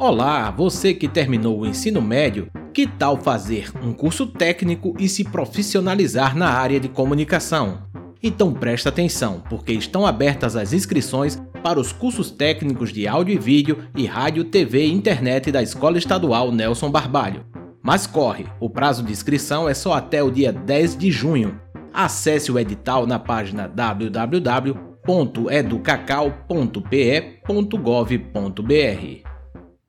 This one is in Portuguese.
Olá, você que terminou o ensino médio, que tal fazer um curso técnico e se profissionalizar na área de comunicação? Então presta atenção, porque estão abertas as inscrições para os cursos técnicos de áudio e vídeo e rádio, TV e internet da Escola Estadual Nelson Barbalho. Mas corre, o prazo de inscrição é só até o dia 10 de junho. Acesse o edital na página www.educacau.pe.gov.br.